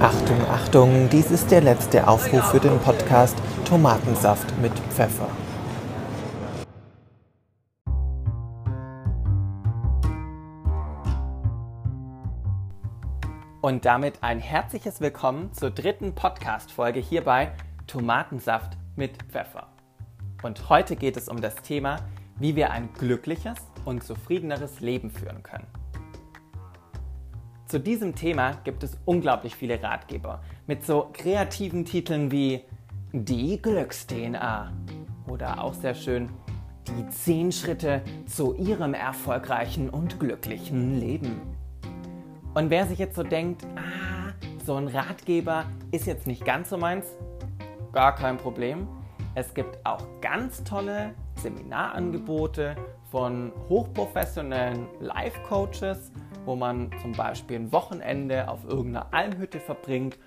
Achtung, Achtung, dies ist der letzte Aufruf für den Podcast Tomatensaft mit Pfeffer. Und damit ein herzliches Willkommen zur dritten Podcast-Folge hier bei Tomatensaft mit Pfeffer. Und heute geht es um das Thema, wie wir ein glückliches und zufriedeneres Leben führen können. Zu diesem Thema gibt es unglaublich viele Ratgeber mit so kreativen Titeln wie Die Glücks-DNA oder auch sehr schön Die 10 Schritte zu Ihrem erfolgreichen und glücklichen Leben. Und wer sich jetzt so denkt, ah, so ein Ratgeber ist jetzt nicht ganz so meins, gar kein Problem. Es gibt auch ganz tolle Seminarangebote von hochprofessionellen Life-Coaches wo man zum Beispiel ein Wochenende auf irgendeiner Almhütte verbringt,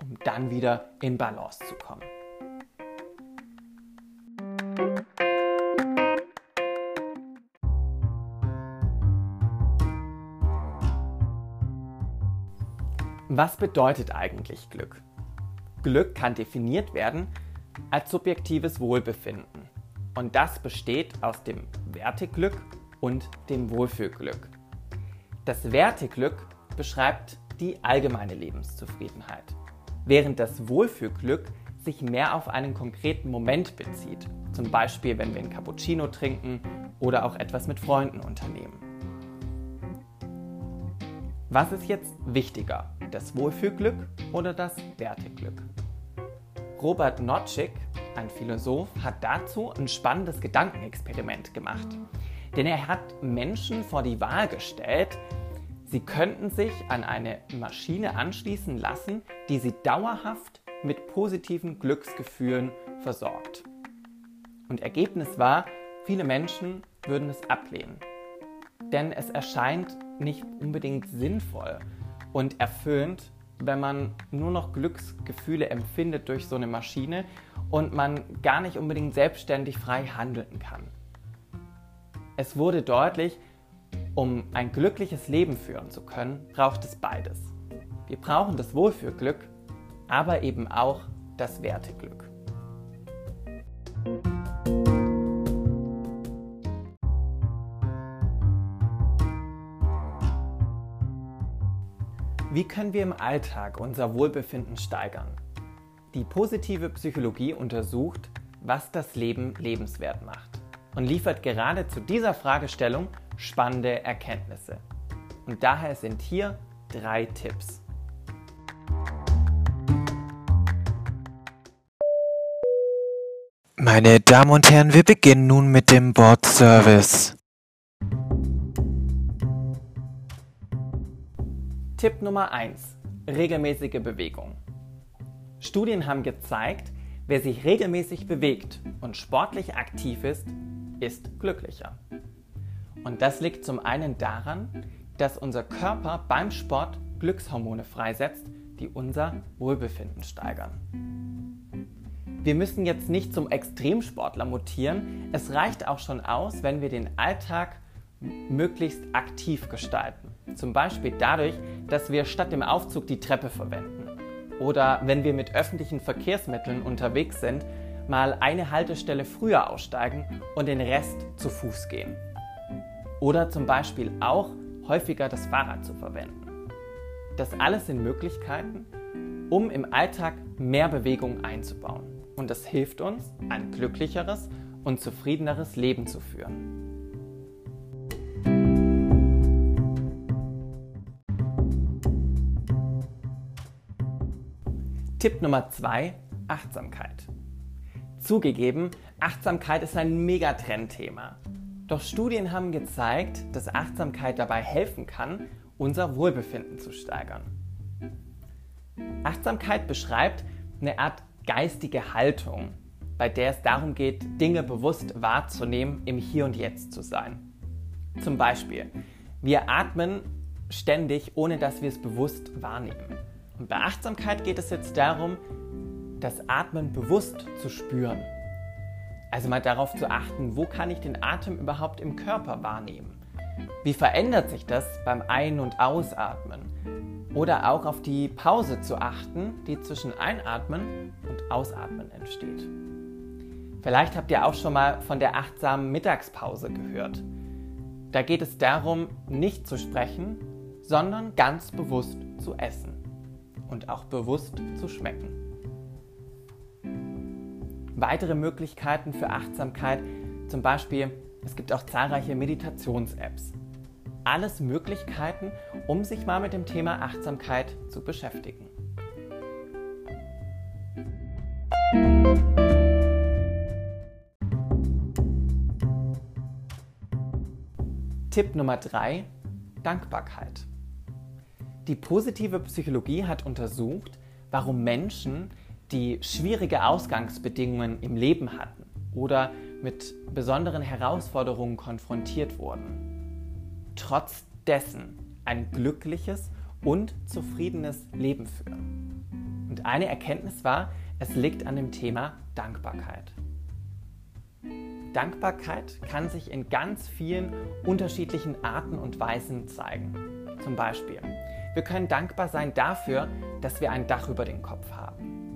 um dann wieder in Balance zu kommen. Was bedeutet eigentlich Glück? Glück kann definiert werden als subjektives Wohlbefinden. Und das besteht aus dem Werteglück und dem Wohlfühlglück. Das Werteglück beschreibt die allgemeine Lebenszufriedenheit, während das Wohlfühlglück sich mehr auf einen konkreten Moment bezieht, zum Beispiel wenn wir ein Cappuccino trinken oder auch etwas mit Freunden unternehmen. Was ist jetzt wichtiger, das Wohlfühlglück oder das Werteglück? Robert Notschik, ein Philosoph, hat dazu ein spannendes Gedankenexperiment gemacht. Denn er hat Menschen vor die Wahl gestellt, Sie könnten sich an eine Maschine anschließen lassen, die Sie dauerhaft mit positiven Glücksgefühlen versorgt. Und Ergebnis war, viele Menschen würden es ablehnen. Denn es erscheint nicht unbedingt sinnvoll und erfüllend, wenn man nur noch Glücksgefühle empfindet durch so eine Maschine und man gar nicht unbedingt selbstständig frei handeln kann. Es wurde deutlich, um ein glückliches Leben führen zu können, braucht es beides. Wir brauchen das Wohlfühlglück, aber eben auch das Werteglück. Wie können wir im Alltag unser Wohlbefinden steigern? Die positive Psychologie untersucht, was das Leben lebenswert macht und liefert gerade zu dieser Fragestellung spannende Erkenntnisse. Und daher sind hier drei Tipps. Meine Damen und Herren, wir beginnen nun mit dem Bordservice. Tipp Nummer 1. Regelmäßige Bewegung. Studien haben gezeigt, wer sich regelmäßig bewegt und sportlich aktiv ist, ist glücklicher. Und das liegt zum einen daran, dass unser Körper beim Sport Glückshormone freisetzt, die unser Wohlbefinden steigern. Wir müssen jetzt nicht zum Extremsportler mutieren. Es reicht auch schon aus, wenn wir den Alltag möglichst aktiv gestalten. Zum Beispiel dadurch, dass wir statt dem Aufzug die Treppe verwenden. Oder wenn wir mit öffentlichen Verkehrsmitteln unterwegs sind, mal eine Haltestelle früher aussteigen und den Rest zu Fuß gehen. Oder zum Beispiel auch häufiger das Fahrrad zu verwenden. Das alles sind Möglichkeiten, um im Alltag mehr Bewegung einzubauen. Und das hilft uns, ein glücklicheres und zufriedeneres Leben zu führen. Tipp Nummer 2, Achtsamkeit. Zugegeben, Achtsamkeit ist ein Megatrendthema. Doch Studien haben gezeigt, dass Achtsamkeit dabei helfen kann, unser Wohlbefinden zu steigern. Achtsamkeit beschreibt eine Art geistige Haltung, bei der es darum geht, Dinge bewusst wahrzunehmen, im Hier und Jetzt zu sein. Zum Beispiel, wir atmen ständig, ohne dass wir es bewusst wahrnehmen. Und bei Achtsamkeit geht es jetzt darum, das Atmen bewusst zu spüren also mal darauf zu achten, wo kann ich den Atem überhaupt im Körper wahrnehmen? Wie verändert sich das beim Ein- und Ausatmen? Oder auch auf die Pause zu achten, die zwischen Einatmen und Ausatmen entsteht. Vielleicht habt ihr auch schon mal von der achtsamen Mittagspause gehört. Da geht es darum, nicht zu sprechen, sondern ganz bewusst zu essen und auch bewusst zu schmecken. Weitere Möglichkeiten für Achtsamkeit, zum Beispiel, es gibt auch zahlreiche Meditations-Apps. Alles Möglichkeiten, um sich mal mit dem Thema Achtsamkeit zu beschäftigen. Tipp Nummer 3. Dankbarkeit. Die positive Psychologie hat untersucht, warum Menschen, die schwierige Ausgangsbedingungen im Leben hatten oder mit besonderen Herausforderungen konfrontiert wurden, trotz dessen ein glückliches und zufriedenes Leben führen. Und eine Erkenntnis war, es liegt an dem Thema Dankbarkeit. Dankbarkeit kann sich in ganz vielen unterschiedlichen Arten und Weisen zeigen. Zum Beispiel, wir können dankbar sein dafür, dass wir ein Dach über den Kopf haben.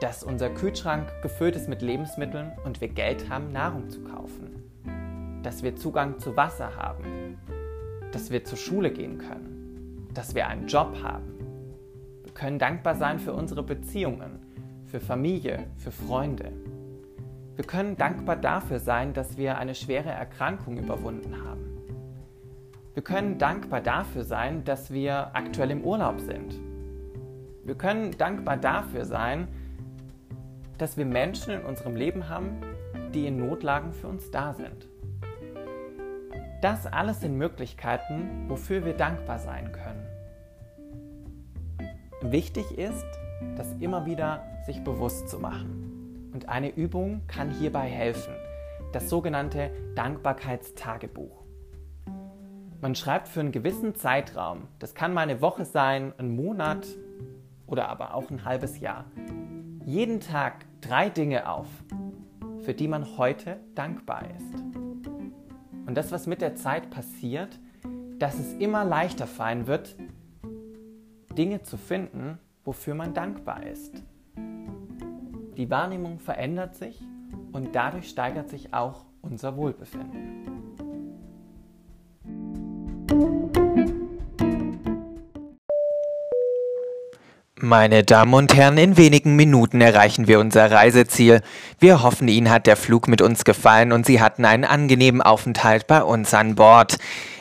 Dass unser Kühlschrank gefüllt ist mit Lebensmitteln und wir Geld haben, Nahrung zu kaufen. Dass wir Zugang zu Wasser haben. Dass wir zur Schule gehen können. Dass wir einen Job haben. Wir können dankbar sein für unsere Beziehungen, für Familie, für Freunde. Wir können dankbar dafür sein, dass wir eine schwere Erkrankung überwunden haben. Wir können dankbar dafür sein, dass wir aktuell im Urlaub sind. Wir können dankbar dafür sein, dass wir Menschen in unserem Leben haben, die in Notlagen für uns da sind. Das alles sind Möglichkeiten, wofür wir dankbar sein können. Wichtig ist, das immer wieder sich bewusst zu machen. Und eine Übung kann hierbei helfen, das sogenannte Dankbarkeitstagebuch. Man schreibt für einen gewissen Zeitraum, das kann mal eine Woche sein, ein Monat oder aber auch ein halbes Jahr, jeden Tag drei Dinge auf, für die man heute dankbar ist. Und das, was mit der Zeit passiert, dass es immer leichter fallen wird, Dinge zu finden, wofür man dankbar ist. Die Wahrnehmung verändert sich und dadurch steigert sich auch unser Wohlbefinden. Meine Damen und Herren, in wenigen Minuten erreichen wir unser Reiseziel. Wir hoffen, Ihnen hat der Flug mit uns gefallen und Sie hatten einen angenehmen Aufenthalt bei uns an Bord.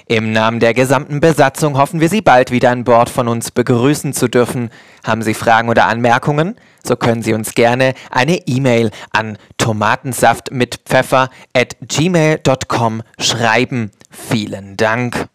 Im Namen der gesamten Besatzung hoffen wir Sie bald wieder an Bord von uns begrüßen zu dürfen. Haben Sie Fragen oder Anmerkungen? So können Sie uns gerne eine E-Mail an tomatensaft mit Pfeffer at gmail.com schreiben. Vielen Dank.